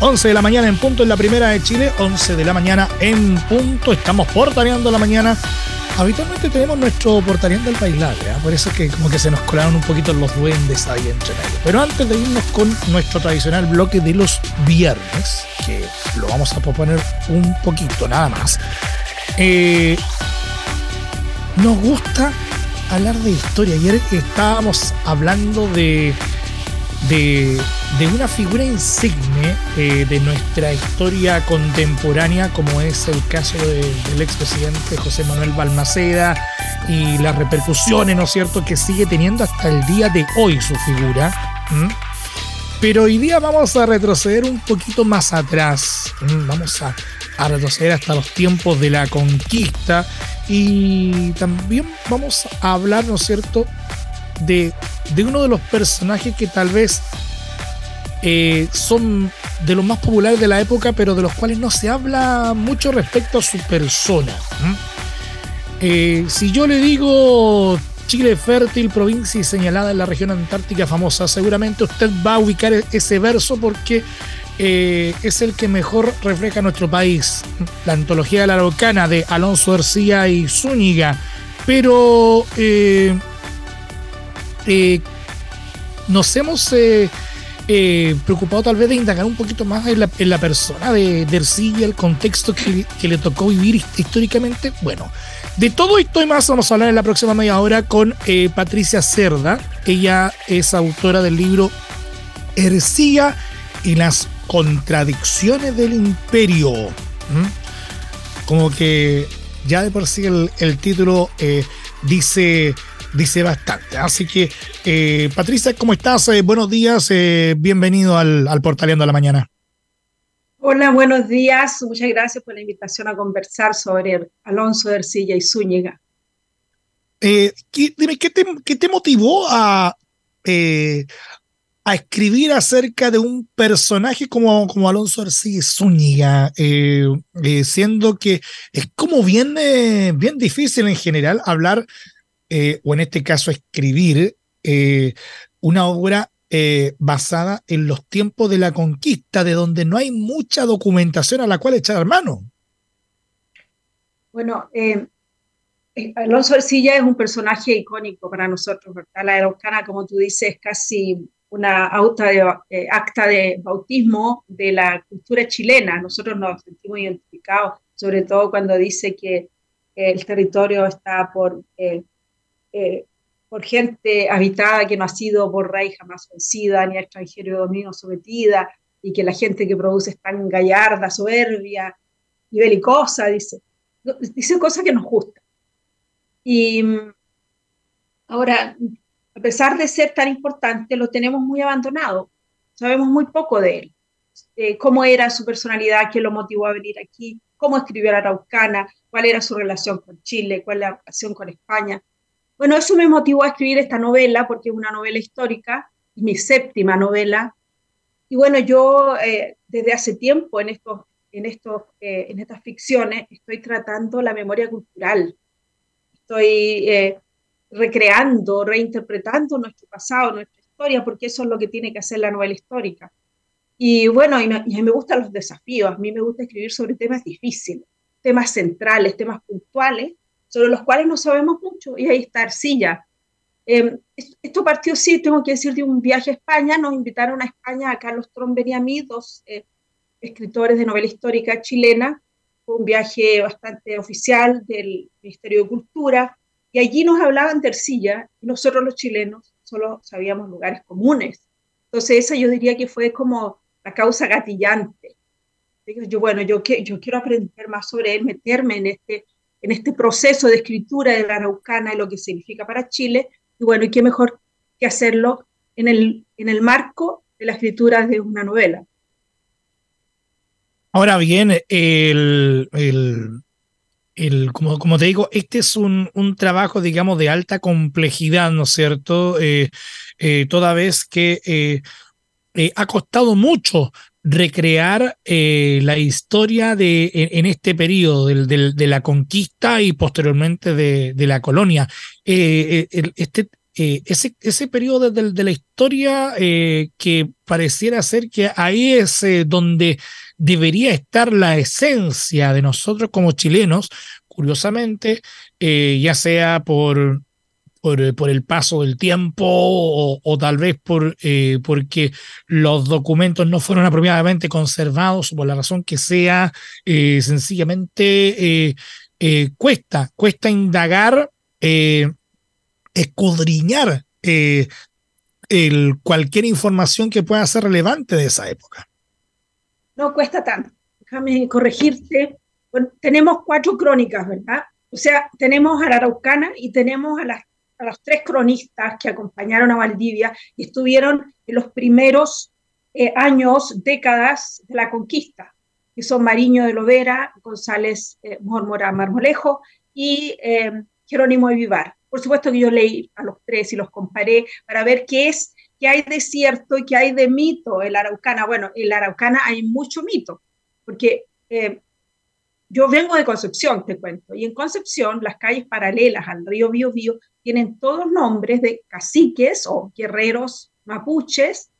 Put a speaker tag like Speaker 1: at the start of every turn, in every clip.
Speaker 1: 11 de la mañana en punto en la primera de Chile, 11 de la mañana en punto. Estamos portaneando la mañana. Habitualmente tenemos nuestro portaneando del bailar, ¿eh? por eso es que como que se nos colaron un poquito los duendes ahí entre medio. Pero antes de irnos con nuestro tradicional bloque de los viernes, que lo vamos a proponer un poquito nada más, eh, nos gusta hablar de historia. Ayer estábamos hablando de de, una figura insigne eh, de nuestra historia contemporánea, como es el caso del expresidente José Manuel Balmaceda y las repercusiones, ¿no es cierto?, que sigue teniendo hasta el día de hoy su figura. Pero hoy día vamos a retroceder un poquito más atrás, vamos a, a retroceder hasta los tiempos de la conquista y también vamos a hablar, ¿no es cierto?, de, uno de los personajes que tal vez eh, son de los más populares de la época, pero de los cuales no se habla mucho respecto a su persona. Eh, si yo le digo Chile fértil, provincia y señalada en la región antártica famosa, seguramente usted va a ubicar ese verso porque eh, es el que mejor refleja nuestro país. La antología de la Araucana de Alonso García y Zúñiga. Pero eh, nos hemos eh, eh, preocupado tal vez de indagar un poquito más en la, persona de, Ercilla, el contexto que, le tocó vivir históricamente. Bueno, de todo esto y más vamos a hablar en la próxima media hora con Patricia Cerda. Ella es autora del libro Ercilla y las contradicciones del imperio. Como que ya de por sí el título dice dice bastante. Así que, eh, Patricia, ¿cómo estás? Eh, buenos días, eh, bienvenido al, al Portaleando a la Mañana.
Speaker 2: Hola, buenos días. Muchas gracias por la invitación a conversar sobre Alonso de Ercilla y Zúñiga.
Speaker 1: dime, ¿qué te, qué te motivó a, a escribir acerca de un personaje como, como Alonso Ercilla y Zúñiga, siendo que es como bien, bien difícil en general hablar eh, o en este caso escribir, eh, una obra eh, basada en los tiempos de la conquista, de donde no hay mucha documentación a la cual echar mano.
Speaker 2: Bueno, Alonso Ercilla es un personaje icónico para nosotros, ¿verdad? La Araucana, como tú dices, es casi una acta de, acta de bautismo de la cultura chilena. Nosotros nos sentimos identificados, sobre todo cuando dice que el territorio está por eh, por gente habitada que no ha sido por rey jamás vencida, ni a extranjero dominio sometida, y que la gente que produce es tan gallarda, soberbia y belicosa, dice. Dice cosas que nos gustan. Y mm, ahora, a pesar de ser tan importante, lo tenemos muy abandonado. Sabemos muy poco de él. Eh, cómo era su personalidad, qué lo motivó a venir aquí, cómo escribió la Araucana, cuál era su relación con Chile, cuál era la relación con España. Bueno, eso me motivó a escribir esta novela porque es una novela histórica, mi séptima novela. Y bueno, yo eh, desde hace tiempo en, estos, en, estos, eh, en estas ficciones estoy tratando la memoria cultural. Estoy eh, recreando, reinterpretando nuestro pasado, nuestra historia, porque eso es lo que tiene que hacer la novela histórica. Y bueno, y, y me gustan los desafíos, a mí me gusta escribir sobre temas difíciles, temas centrales, temas puntuales, sobre los cuales no sabemos mucho, y ahí está Arcilla. Eh, esto partió, sí, tengo que decir, de un viaje a España, nos invitaron a España a Carlos Tromber y a mí, dos eh, escritores de novela histórica chilena, un viaje bastante oficial del Ministerio de Cultura, y allí nos hablaban de Arcilla, y nosotros los chilenos solo sabíamos lugares comunes. Entonces esa yo diría que fue como la causa gatillante. Yo, bueno, yo quiero aprender más sobre él, meterme en este en este proceso de escritura de la Araucana y lo que significa para Chile. Y bueno, y qué mejor que hacerlo en el, en el marco de la escritura de una novela.
Speaker 1: Ahora bien, el, el, como, como, te digo, este es un, un, trabajo, digamos, de alta complejidad, ¿no es cierto? Eh, eh, toda vez que eh, ha costado mucho recrear eh, la historia de, en, este periodo de la conquista y posteriormente de, la colonia. Eh, eh, este, ese, ese periodo de, de la historia que pareciera ser que ahí es donde debería estar la esencia de nosotros como chilenos, curiosamente, ya sea por, por, por, el paso del tiempo o, tal vez por, porque los documentos no fueron apropiadamente conservados por la razón que sea, sencillamente cuesta, cuesta indagar escudriñar eh, el, cualquier información que pueda ser relevante de esa época.
Speaker 2: No cuesta tanto. Déjame corregirte. tenemos cuatro crónicas, ¿verdad? O sea, tenemos a la Araucana y tenemos a, las, a los tres cronistas que acompañaron a Valdivia y estuvieron en los primeros eh, años, décadas de la conquista, que son Mariño de Lovera, González eh, Mormora Marmolejo y eh, Jerónimo de Vivar. Por supuesto que yo leí a los tres y los comparé para ver qué es, qué hay de cierto y qué hay de mito en la Araucana. Bueno, en la Araucana hay mucho mito, porque eh, yo vengo de Concepción, te cuento, y en Concepción las calles paralelas al río Biobío tienen todos nombres de caciques o guerreros mapuches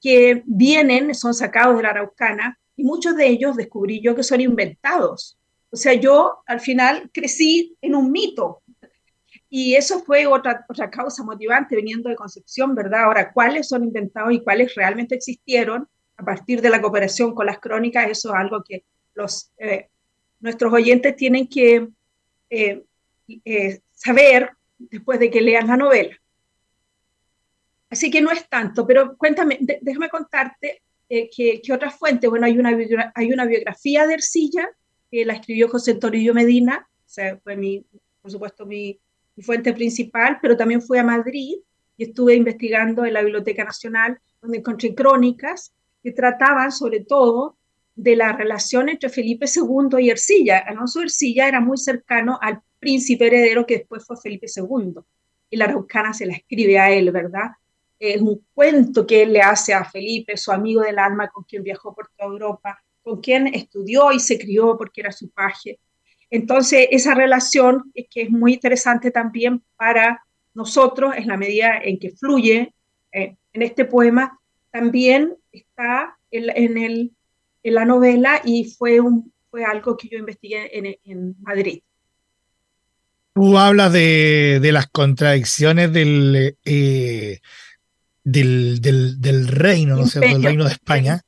Speaker 2: que vienen, son sacados de la Araucana, y muchos de ellos descubrí yo que son inventados. O sea, yo al final crecí en un mito, y eso fue otra, otra causa motivante viniendo de Concepción, ¿verdad? Ahora, ¿cuáles son inventados y cuáles realmente existieron a partir de la cooperación con las crónicas? Eso es algo que los, eh, nuestros oyentes tienen que eh, eh, saber después de que lean la novela. Así que no es tanto, pero cuéntame, déjame contarte que, que otra fuente, bueno, hay una, hay una biografía de Ercilla que la escribió José Torillo Medina, o sea, fue mi, por supuesto mi, mi fuente principal, pero también fui a Madrid y estuve investigando en la Biblioteca Nacional, donde encontré crónicas que trataban sobre todo de la relación entre Felipe II y Ercilla. Alonso Ercilla era muy cercano al príncipe heredero que después fue Felipe II. Y la Araucana se la escribe a él, ¿verdad? Es un cuento que él le hace a Felipe, su amigo del alma, con quien viajó por toda Europa, con quien estudió y se crió porque era su paje. Entonces, esa relación que es muy interesante también para nosotros, en la medida en que fluye eh, en este poema, también está en, el, en, la novela y fue, un, fue algo que yo investigué en, Madrid.
Speaker 1: Tú hablas de, de las contradicciones del, eh, del, del, reino, ¿no cierto? Del reino de España.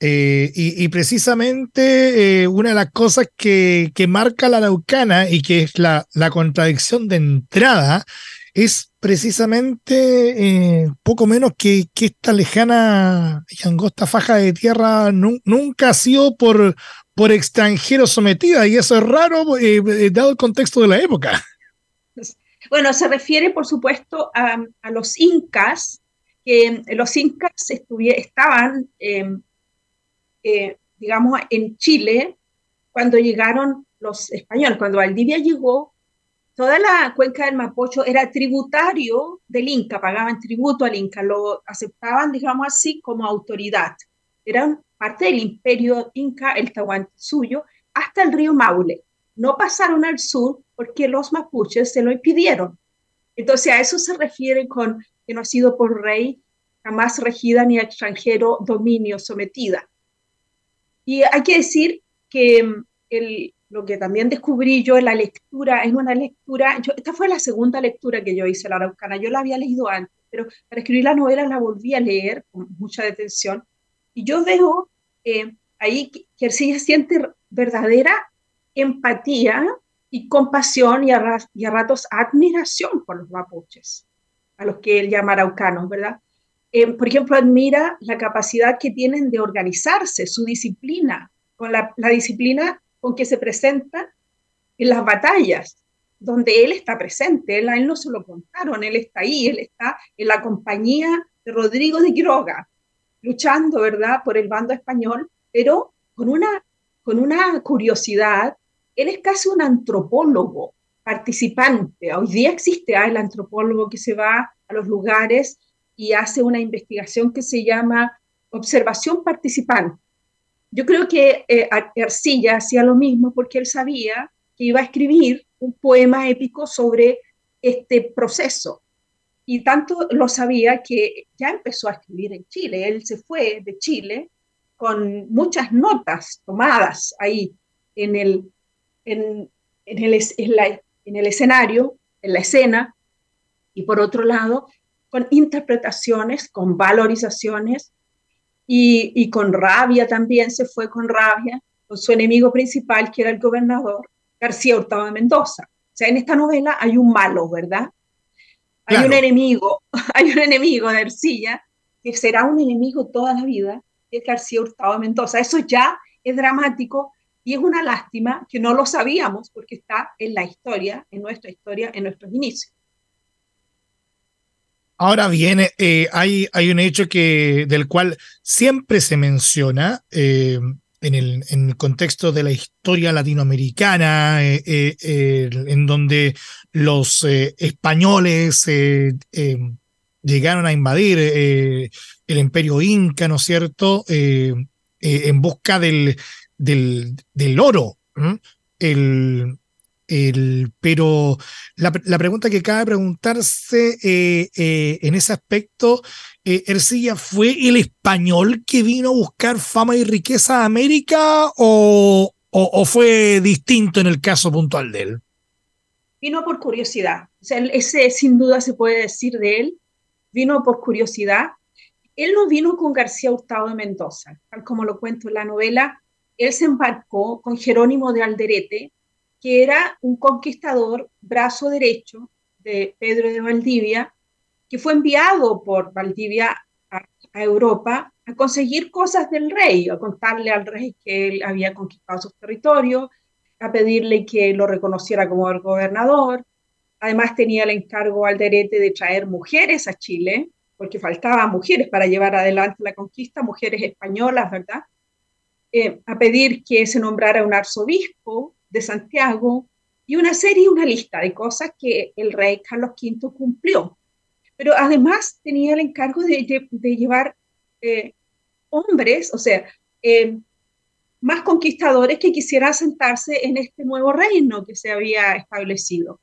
Speaker 1: Eh, y, precisamente eh, una de las cosas que, que, marca la Araucana y que es la, la contradicción de entrada es precisamente eh, poco menos que, que, esta lejana y angosta faja de tierra nunca ha sido por, por extranjeros sometida y eso es raro dado el contexto de la época.
Speaker 2: Bueno, se refiere por supuesto a, los incas, que los incas estaban eh, digamos, en Chile, cuando llegaron los españoles, cuando Valdivia llegó, toda la cuenca del Mapocho era tributario del Inca, pagaban tributo al Inca, lo aceptaban, digamos así, como autoridad. Eran parte del imperio Inca, el suyo, hasta el río Maule. No pasaron al sur porque los mapuches se lo impidieron. Entonces a eso se refiere con que no ha sido por rey jamás regida ni extranjero dominio sometida. Y hay que decir que mm, lo que también descubrí yo en la lectura, es una lectura, yo, esta fue la segunda lectura que yo hice, la Araucana, yo la había leído antes, pero para escribir la novela la volví a leer con mucha detención, y yo veo ahí que, Ercilla siente verdadera empatía y compasión y a, ratos admiración por los mapuches, a los que él llama araucanos, ¿verdad? Eh, por ejemplo, admira la capacidad que tienen de organizarse, su disciplina, con la, disciplina con que se presenta en las batallas, donde él está presente, él, él no se lo contaron, él está ahí, él está en la compañía de Rodrigo de Quiroga, luchando, ¿verdad?, por el bando español, pero con una, con una curiosidad, él es casi un antropólogo participante. Hoy día existe ah, el antropólogo que se va a los lugares y hace una investigación que se llama observación participante. Yo creo que eh, Ercilla hacía lo mismo porque él sabía que iba a escribir un poema épico sobre este proceso. Y tanto lo sabía que ya empezó a escribir en Chile. Él se fue de Chile con muchas notas tomadas ahí en el, en, el, en el escenario, en la escena, y por otro lado, con interpretaciones, con valorizaciones y, y, con rabia también, se fue con rabia, con su enemigo principal, que era el gobernador García Hurtado de Mendoza. O sea, en esta novela hay un malo, ¿verdad? Hay un enemigo, hay un enemigo de Ercilla, que será un enemigo toda la vida, que es García Hurtado de Mendoza. Eso ya es dramático y es una lástima que no lo sabíamos porque está en la historia, en nuestra historia, en nuestros inicios.
Speaker 1: Ahora bien, eh, hay, hay un hecho que, del cual siempre se menciona eh, en, el, en, el, contexto de la historia latinoamericana, eh, en donde los españoles llegaron a invadir el imperio inca, ¿no es cierto?, en busca del, del, del oro. El, pero la, pregunta que cabe preguntarse eh, eh, en ese aspecto, eh, ¿Ercilla fue el español que vino a buscar fama y riqueza a América o, fue distinto en el caso puntual de él?
Speaker 2: Vino por curiosidad. Ese sin duda se puede decir de él. Vino por curiosidad. Él no vino con García Hurtado de Mendoza, tal como lo cuento en la novela. Él se embarcó con Jerónimo de Alderete, que era un conquistador brazo derecho de Pedro de Valdivia, que fue enviado por Valdivia a, Europa a conseguir cosas del rey, a contarle al rey que él había conquistado sus territorios, a pedirle que lo reconociera como el gobernador. Además tenía el encargo al derete de traer mujeres a Chile, porque faltaban mujeres para llevar adelante la conquista, mujeres españolas, ¿verdad? Eh, a pedir que se nombrara un arzobispo de Santiago y una serie, una lista de cosas que el rey Carlos V cumplió. Pero además tenía el encargo de, llevar eh, hombres, o sea, eh, más conquistadores que quisieran sentarse en este nuevo reino que se había establecido.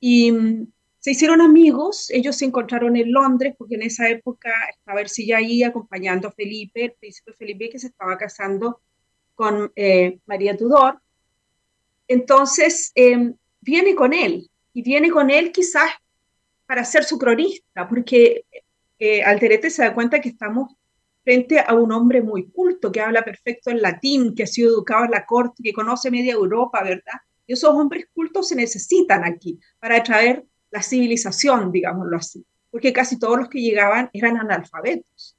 Speaker 2: Y mm, se hicieron amigos, ellos se encontraron en Londres, porque en esa época estaba Ercilla ahí acompañando a Felipe, el príncipe Felipe que se estaba casando con eh, María Tudor, entonces, em, viene con él y viene con él quizás para ser su cronista, porque eh, se da cuenta que estamos frente a un hombre muy culto, que habla perfecto en latín, que ha sido educado en la corte, que conoce media Europa, ¿verdad? Y esos hombres cultos se necesitan aquí para atraer la civilización, digámoslo así, porque casi todos los que llegaban eran analfabetos.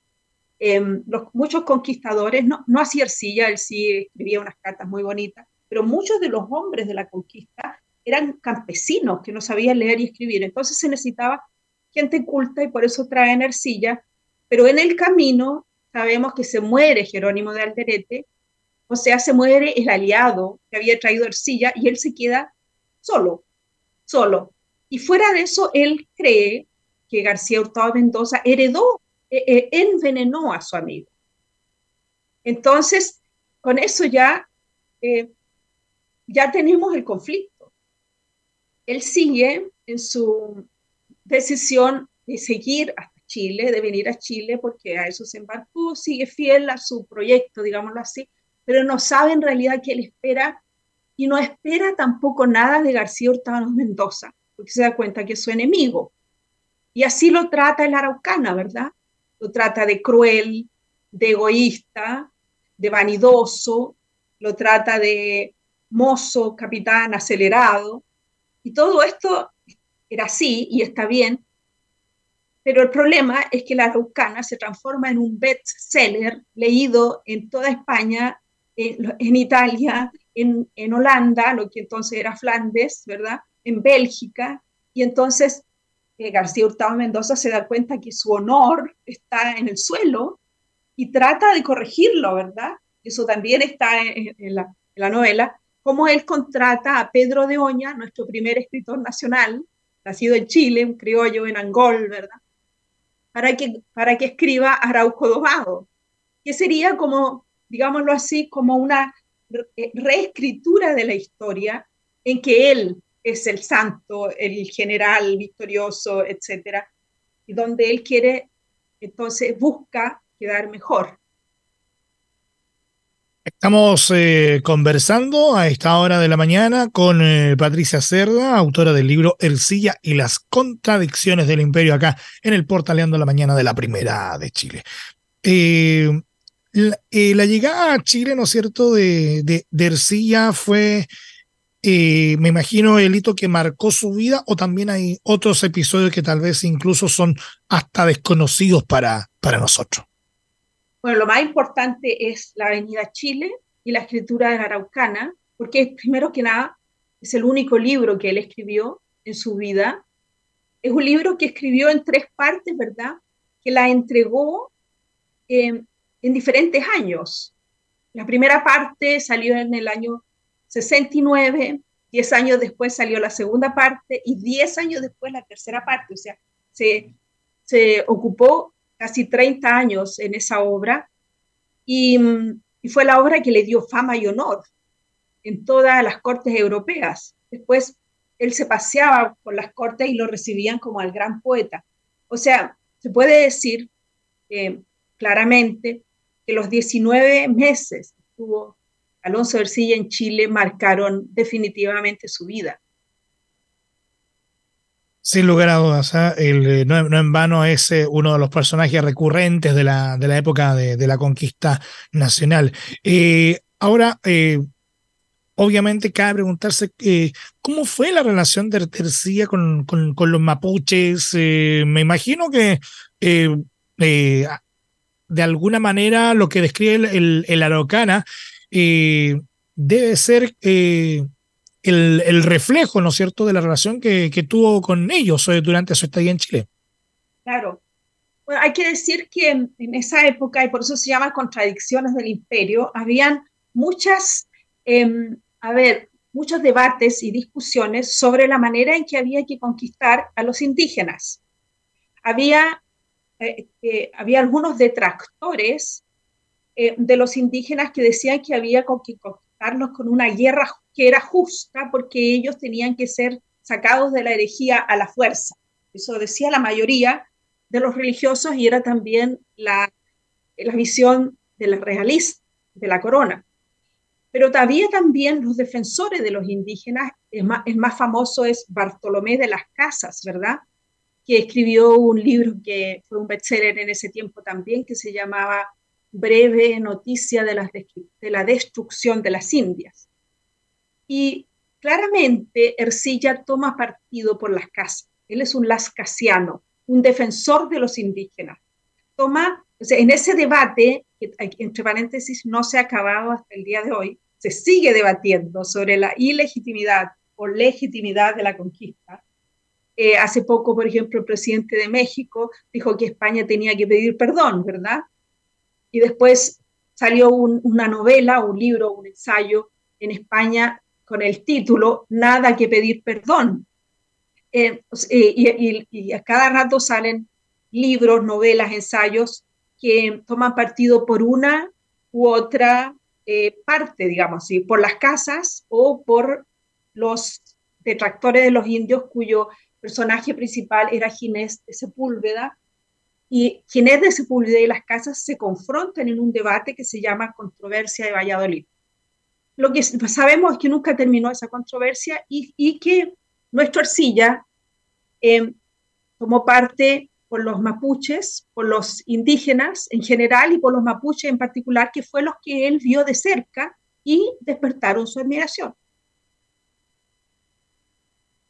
Speaker 2: Em, los, muchos conquistadores, no, no hacía Ercilla, él sí escribía unas cartas muy bonitas, pero muchos de los hombres de la conquista eran campesinos que no sabían leer y escribir. Entonces se necesitaba gente culta y por eso traen Ercilla. Pero en el camino sabemos que se muere Jerónimo de Alderete, o sea, se muere el aliado que había traído Ercilla y él se queda solo, solo. Y fuera de eso, él cree que García Hurtado Mendoza heredó, eh, eh, envenenó a su amigo. Entonces, con eso ya eh, ya tenemos el conflicto. Él sigue en su decisión de seguir hasta Chile, de venir a Chile, porque a eso se embarcó, sigue fiel a su proyecto, digámoslo así, pero no sabe en realidad qué él espera y no espera tampoco nada de García Hurtado Mendoza, porque se da cuenta que es su enemigo. Y así lo trata el Araucana, ¿verdad? Lo trata de cruel, de egoísta, de vanidoso, lo trata de mozo, capitán, acelerado. Y todo esto era así y está bien, pero el problema es que la Araucana se transforma en un bestseller leído en toda España, en, Italia, en, Holanda, lo que entonces era Flandes, ¿verdad? En Bélgica. Y entonces eh, García Hurtado Mendoza se da cuenta que su honor está en el suelo y trata de corregirlo, ¿verdad? Eso también está en la novela cómo él contrata a Pedro de Oña, nuestro primer escritor nacional, nacido en Chile, un criollo en Angol, ¿verdad? Para que, para que escriba Arauco Domado, que sería como, digámoslo así, como una reescritura de la historia en que él es el santo, el general victorioso, etcétera, y donde él quiere, entonces busca quedar mejor.
Speaker 1: Estamos eh, conversando a esta hora de la mañana con eh, Patricia Cerda, autora del libro Ercilla y las contradicciones del imperio acá en el Portaleando la Mañana de la Primera de Chile. Eh, la, llegada a Chile, ¿no es cierto?, de, de, de Ercilla fue, me imagino, el hito que marcó su vida o también hay otros episodios que tal vez incluso son hasta desconocidos para, para nosotros.
Speaker 2: Bueno, lo más importante es la Avenida Chile y la escritura de la Araucana, porque primero que nada es el único libro que él escribió en su vida. Es un libro que escribió en tres partes, ¿verdad? Que la entregó en diferentes años. La primera parte salió en el año 69, 10 años después salió la segunda parte y 10 años después la tercera parte. O sea, se, se ocupó casi 30 años en esa obra y, fue la obra que le dio fama y honor en todas las cortes europeas. Después él se paseaba por las cortes y lo recibían como al gran poeta. O sea, se puede decir eh, claramente que los 19 meses que estuvo Alonso Ercilla en Chile marcaron definitivamente su vida.
Speaker 1: Sin lugar a dudas, ¿ah? el, no, en vano es eh, uno de los personajes recurrentes de la, de la época de, la conquista nacional. Eh, ahora, eh, obviamente cabe preguntarse cómo fue la relación de Tercía con, con, los mapuches. me imagino que de alguna manera lo que describe el, el Araucana debe ser el, reflejo, ¿no es cierto?, de la relación que, tuvo con ellos eh, durante su estadía en Chile.
Speaker 2: Claro. Bueno, hay que decir que en, esa época, y por eso se llama contradicciones del imperio, habían muchas, em, a ver, muchos debates y discusiones sobre la manera en que había que conquistar a los indígenas. Había, eh, eh, había algunos detractores de los indígenas que decían que había que con una guerra que era justa porque ellos tenían que ser sacados de la herejía a la fuerza. Eso decía la mayoría de los religiosos y era también la, la visión de la realista, de la corona. Pero había también los defensores de los indígenas, el más, el más famoso es Bartolomé de las Casas, ¿verdad? Que escribió un libro que fue un bestseller en ese tiempo también, que se llamaba Breve Noticia de la, de la Destrucción de las Indias. Y claramente Ercilla toma partido por las casas. Él es un lascasiano, un defensor de los indígenas. Toma, en ese debate, que entre paréntesis no se ha acabado hasta el día de hoy, se sigue debatiendo sobre la ilegitimidad o legitimidad de la conquista. Eh, hace poco, por ejemplo, el presidente de México dijo que España tenía que pedir perdón, ¿verdad? Y después salió una novela, un libro, un ensayo en España con el título Nada que pedir perdón. Eh, y, a cada rato salen libros, novelas, ensayos que toman partido por una u otra eh, parte, digamos así, por las casas o por los detractores de los indios cuyo personaje principal era Ginés de Sepúlveda. Y Ginés de Sepúlveda y las casas se confrontan en un debate que se llama Controversia de Valladolid. Lo que sabemos es que nunca terminó esa controversia y, que nuestro arcilla em, tomó parte por los mapuches, por los indígenas en general y por los mapuches en particular, que fue los que él vio de cerca y despertaron su admiración.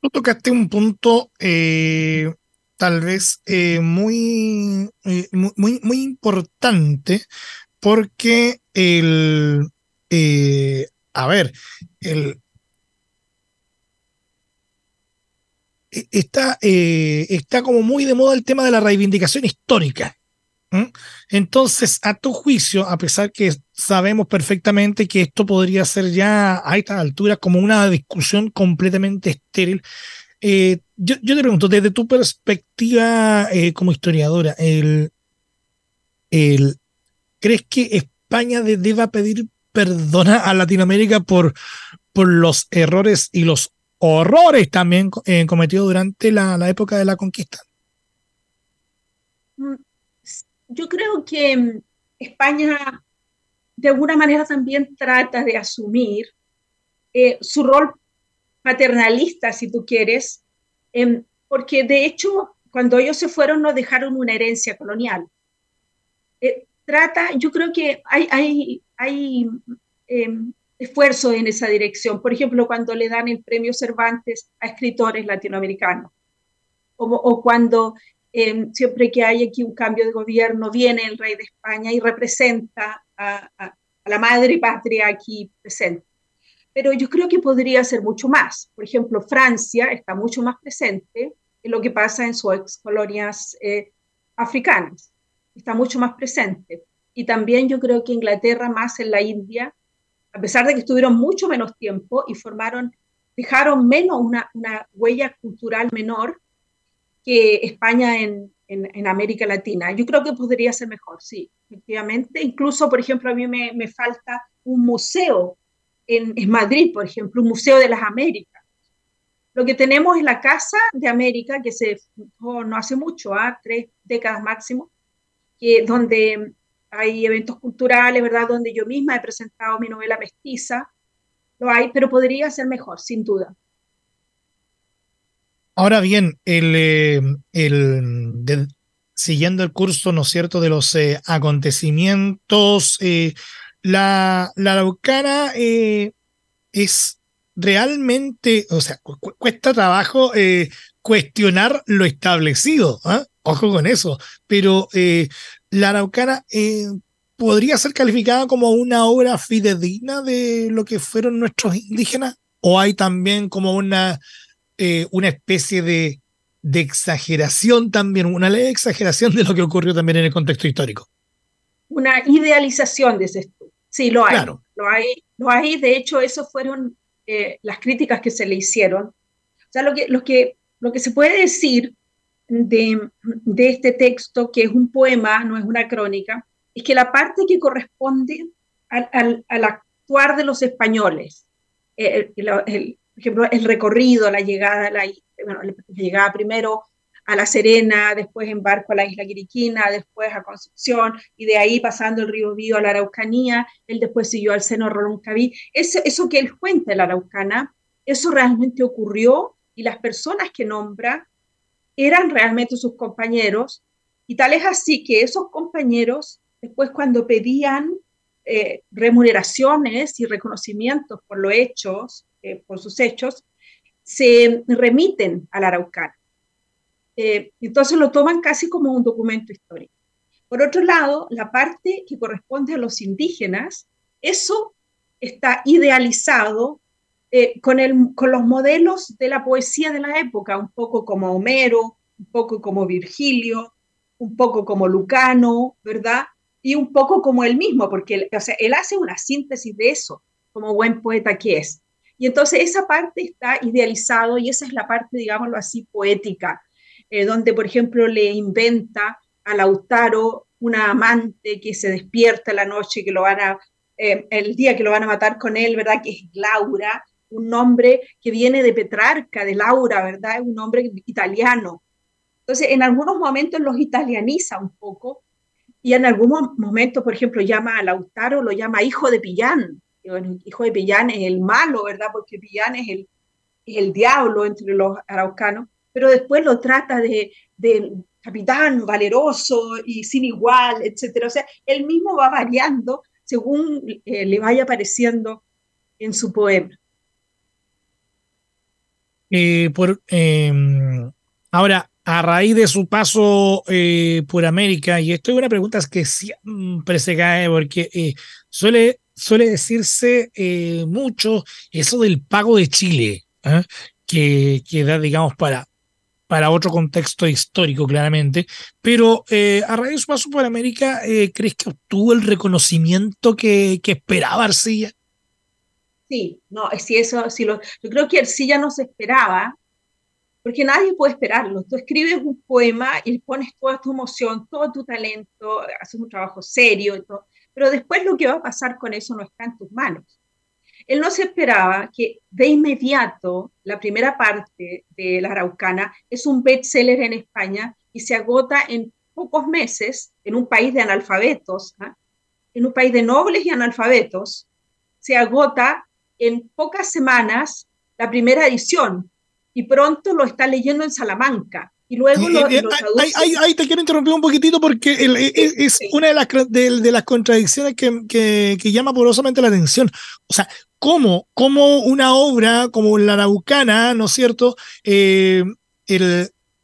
Speaker 1: Tú tocaste un punto eh, tal vez eh, muy, eh, muy, muy importante porque el, a ver, el, e, está, eh, está como muy de moda el tema de la reivindicación histórica. Entonces, a tu juicio, a pesar que sabemos perfectamente que esto podría ser ya a esta altura como una discusión completamente estéril, eh, yo, te pregunto, desde tu perspectiva eh, como historiadora, ¿crees que España deba pedir perdona a Latinoamérica por, los errores y los horrores también eh, cometidos durante la, época de la conquista.
Speaker 2: yo creo que mm, España de alguna manera también trata de asumir su rol paternalista, si tú quieres, em, porque de hecho, cuando ellos se fueron, nos dejaron una herencia colonial. Eh, trata, yo creo que hay, hay, hay em, esfuerzo en esa dirección. Por ejemplo, cuando le dan el premio Cervantes a escritores latinoamericanos, o, cuando em, siempre que hay aquí un cambio de gobierno, viene el rey de España y representa a, la madre patria aquí presente. Pero yo creo que podría ser mucho más. Por ejemplo, Francia está mucho más presente en lo que pasa en sus ex colonias eh, africanas. Está mucho más presente. Y también yo creo que Inglaterra más en la India, a pesar de que estuvieron mucho menos tiempo y formaron, dejaron menos una, una huella cultural menor que España en, en, América Latina. Yo creo que podría ser mejor, sí, efectivamente. Incluso, por ejemplo, a mí me, me falta un museo en, en, Madrid, por ejemplo, un museo de las Américas. Lo que tenemos es la Casa de América, que se no hace mucho, ¿ah? tres décadas máximo, que, donde hay eventos culturales, ¿verdad? Donde yo misma he presentado mi novela mestiza. Lo hay, pero podría ser mejor, sin duda.
Speaker 1: Ahora bien, el, eh, el siguiendo el curso, ¿no es cierto?, de los eh, acontecimientos, eh, la, la Araucana es realmente, o sea, cuesta trabajo cuestionar lo establecido, ¿ah? ojo con eso, pero la Araucana podría ser calificada como una obra fidedigna de lo que fueron nuestros indígenas, o hay también como una eh, una especie de, de, exageración también, una leve exageración de lo que ocurrió también en el contexto histórico.
Speaker 2: Una idealización, dices tú. Sí, lo hay. Claro. Lo hay, lo hay. De hecho, eso fueron eh, las críticas que se le hicieron. O sea, lo que, lo que, lo que se puede decir de, de este texto, que es un poema, no es una crónica, es que la parte que corresponde al, al, al actuar de los españoles, el, el, por ejemplo, el recorrido, la llegada, la, bueno, la llegada primero a La Serena, después en barco a la isla Quiriquina, después a Concepción, y de ahí pasando el río Bío a la Araucanía, él después siguió al seno Roloncaví. Eso, eso que él cuenta en la Araucana, eso realmente ocurrió y las personas que nombra eran realmente sus compañeros, y tal es así que esos compañeros, después cuando pedían eh, remuneraciones y reconocimientos por los hechos, eh, por sus hechos, se remiten al Araucana. Eh, entonces lo toman casi como un documento histórico. Por otro lado, la parte que corresponde a los indígenas, eso está idealizado eh, con, los modelos de la poesía de la época, un poco como Homero, un poco como Virgilio, un poco como Lucano, ¿verdad? Y un poco como él mismo, porque o sea, él hace una síntesis de eso, como buen poeta que es. Y entonces esa parte está idealizado y esa es la parte, digámoslo así, poética, eh, donde, por ejemplo, le inventa a Lautaro una amante que se despierta la noche, que lo van a, eh, el día que lo van a matar con él, ¿verdad? Que es Laura, un nombre que viene de Petrarca, de Laura, ¿verdad? Es un nombre italiano. Entonces, en algunos momentos los italianiza un poco y en algunos momentos, por ejemplo, llama a Lautaro, lo llama hijo de Pillán, hijo de Pillán es el malo, ¿verdad? Porque Pillán es el, el diablo entre los araucanos, pero después lo trata de, capitán valeroso y sin igual, etcétera. O sea, él mismo va variando según eh, le vaya apareciendo en su poema.
Speaker 1: Eh, em, ahora, a raíz de su paso eh, por América, y esto es una pregunta que siempre se cae porque suele suele decirse mucho eso del pago de Chile, que, que, da, digamos, para, para otro contexto histórico, claramente. Pero eh, a raíz de su paso por América, ¿crees que obtuvo el reconocimiento que, que esperaba Arcilla?
Speaker 2: Sí, no, si eso, si lo, yo creo que Arcilla no se esperaba, porque nadie puede esperarlo. Tú escribes un poema y pones toda tu emoción, todo tu talento, haces un trabajo serio y todo pero después lo que va a pasar con eso no está en tus manos. Él no se esperaba que de inmediato la primera parte de La Araucana es un bestseller en España y se agota en pocos meses, en un país de analfabetos, ¿ah? en un país de nobles y analfabetos, se agota en pocas semanas la primera edición y pronto lo está leyendo en Salamanca. Y luego lo,
Speaker 1: ahí, te quiero interrumpir un poquitito porque es, una de las, de, las contradicciones que, que, llama poderosamente la atención. O sea, ¿cómo, cómo una obra como la Araucana, ¿no es cierto?, eh,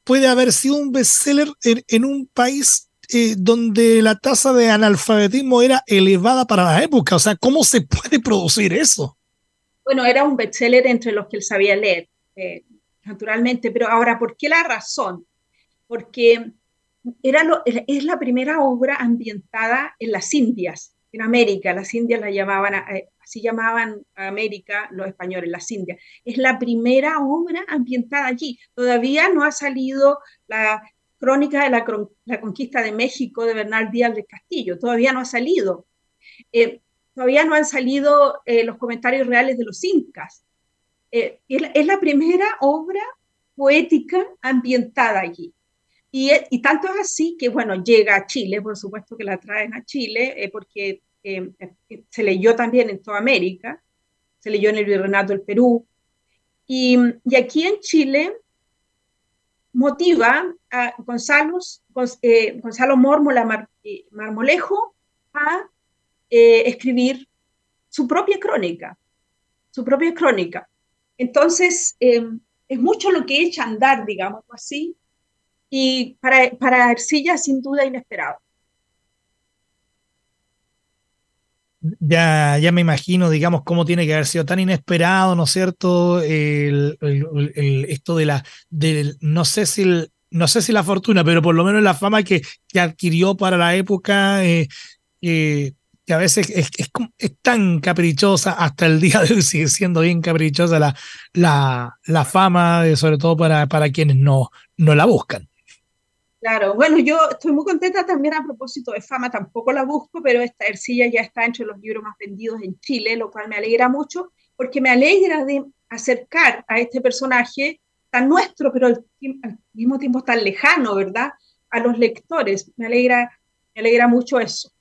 Speaker 1: puede haber sido un bestseller en, en un país eh, donde la tasa de analfabetismo era elevada para la época. O sea, ¿cómo se puede producir eso?
Speaker 2: Bueno, era un bestseller entre los que él sabía leer. Eh, naturalmente, pero ahora, ¿por qué la razón? Porque era lo, es la primera obra ambientada en las Indias, en América, las Indias la llamaban, así llamaban América los españoles, las Indias. Es la primera obra ambientada allí. Todavía no ha salido la crónica de la, conquista de México de Bernal Díaz del Castillo, todavía no ha salido. Eh, todavía no han salido eh, los comentarios reales de los incas. Eh, es, la primera obra poética ambientada allí. Y, y, tanto es así que, bueno, llega a Chile, por supuesto que la traen a Chile, porque eh, se leyó también en toda América, se leyó en el Virreinato del Perú. Y, aquí en Chile motiva a Gonzalo, Gonzalo Mórmola Marmolejo a escribir su propia crónica, su propia crónica. Entonces, es mucho lo que echa a andar, digamos así, y para, para Arcilla sin duda inesperado.
Speaker 1: Ya, ya me imagino, digamos, cómo tiene que haber sido tan inesperado, ¿no es cierto? El, esto de la, no sé si no sé si la fortuna, pero por lo menos la fama que, que adquirió para la época, eh, eh, que a veces es, es, tan caprichosa, hasta el día de hoy sigue siendo bien caprichosa la, la, la fama, sobre todo para, para quienes no, no la buscan.
Speaker 2: Claro, bueno, yo estoy muy contenta también a propósito de fama, tampoco la busco, pero esta Ercilla ya está entre los libros más vendidos en Chile, lo cual me alegra mucho, porque me alegra de acercar a este personaje tan nuestro, pero al, mismo tiempo tan lejano, ¿verdad? A los lectores. Me alegra, me alegra mucho eso.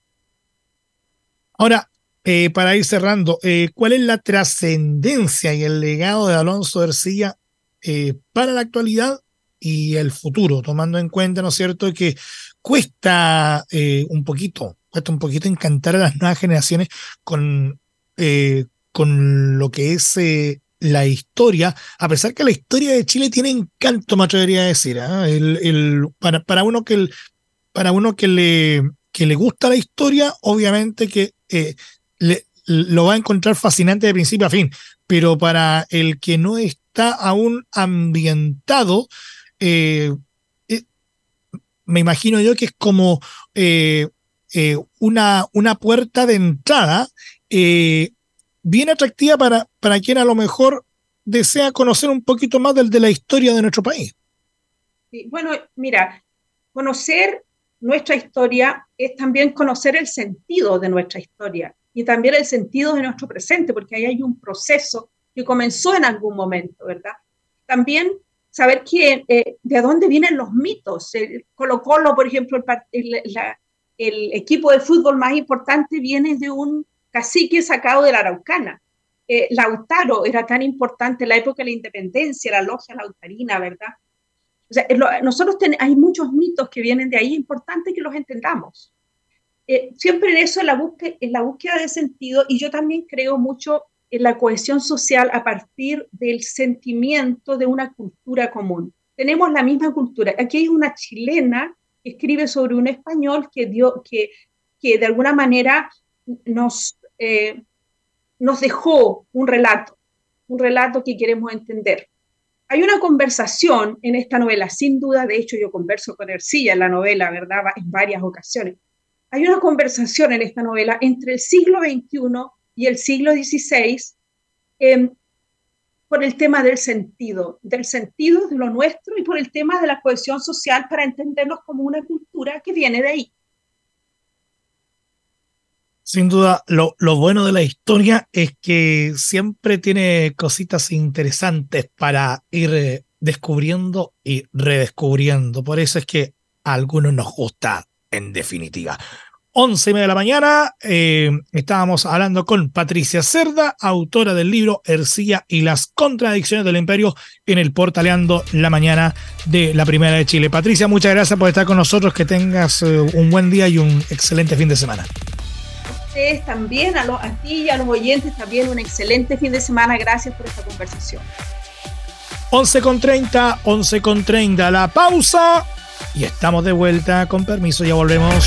Speaker 1: Ahora, eh, para ir cerrando, eh, ¿cuál es la trascendencia y el legado de Alonso Ercilla eh, para la actualidad y el futuro, tomando en cuenta, ¿no es cierto?, que cuesta un poquito, cuesta un poquito encantar a las nuevas generaciones con, con lo que es la historia, a pesar que la historia de Chile tiene encanto, me atrevería a decir, ¿ah? el, para, para, uno que para uno que le, que le gusta la historia, obviamente que eh, lo va a encontrar fascinante de principio a fin, pero para el que no está aún ambientado, eh, eh, me imagino yo que es como una, una puerta de entrada bien atractiva para, para quien a lo mejor desea conocer un poquito más del, de la historia de nuestro país.
Speaker 2: bueno, mira, conocer nuestra historia es también conocer el sentido de nuestra historia y también el sentido de nuestro presente, porque ahí hay un proceso que comenzó en algún momento, ¿verdad? También saber que, eh, de dónde vienen los mitos. El Colo Colo, por ejemplo, el, equipo de fútbol más importante viene de un cacique sacado de la Araucana. Eh, Lautaro era tan importante en la época de la independencia, la logia lautarina, ¿verdad? O sea, nosotros hay muchos mitos que vienen de ahí, es importante que los entendamos. Eh, siempre en eso, en la, búsqueda, en la búsqueda de sentido, y yo también creo mucho la cohesión social a partir del sentimiento de una cultura común. Tenemos la misma cultura. Aquí hay una chilena que escribe sobre un español que, dio, que, que de alguna manera nos, eh, nos dejó un relato, un relato que queremos entender hay una conversación en esta novela, sin duda, de hecho yo converso con Ercilla en la novela, ¿verdad? En varias ocasiones. Hay una conversación en esta novela entre el siglo XXI y el siglo XVI em, por el tema del sentido, del sentido de lo nuestro y por el tema de la cohesión social para entendernos como una cultura que viene de ahí.
Speaker 1: Sin duda, lo, bueno de la historia es que siempre tiene cositas interesantes para ir eh, descubriendo y redescubriendo. Por eso es que a algunos nos gusta en definitiva. 11 y media de la mañana eh, estábamos hablando con Patricia Cerda, autora del libro Ercilla y las contradicciones del imperio en el Portaleando la mañana de la Primera de Chile. Patricia, muchas gracias por estar con nosotros, que tengas eh, un buen día y un excelente fin de semana.
Speaker 2: ustedes también, a, a ti y a los oyentes también un excelente fin de semana. Gracias por esta conversación.
Speaker 1: 11 con 30, 11 con 30, la pausa y estamos de vuelta. Con permiso, ya volvemos.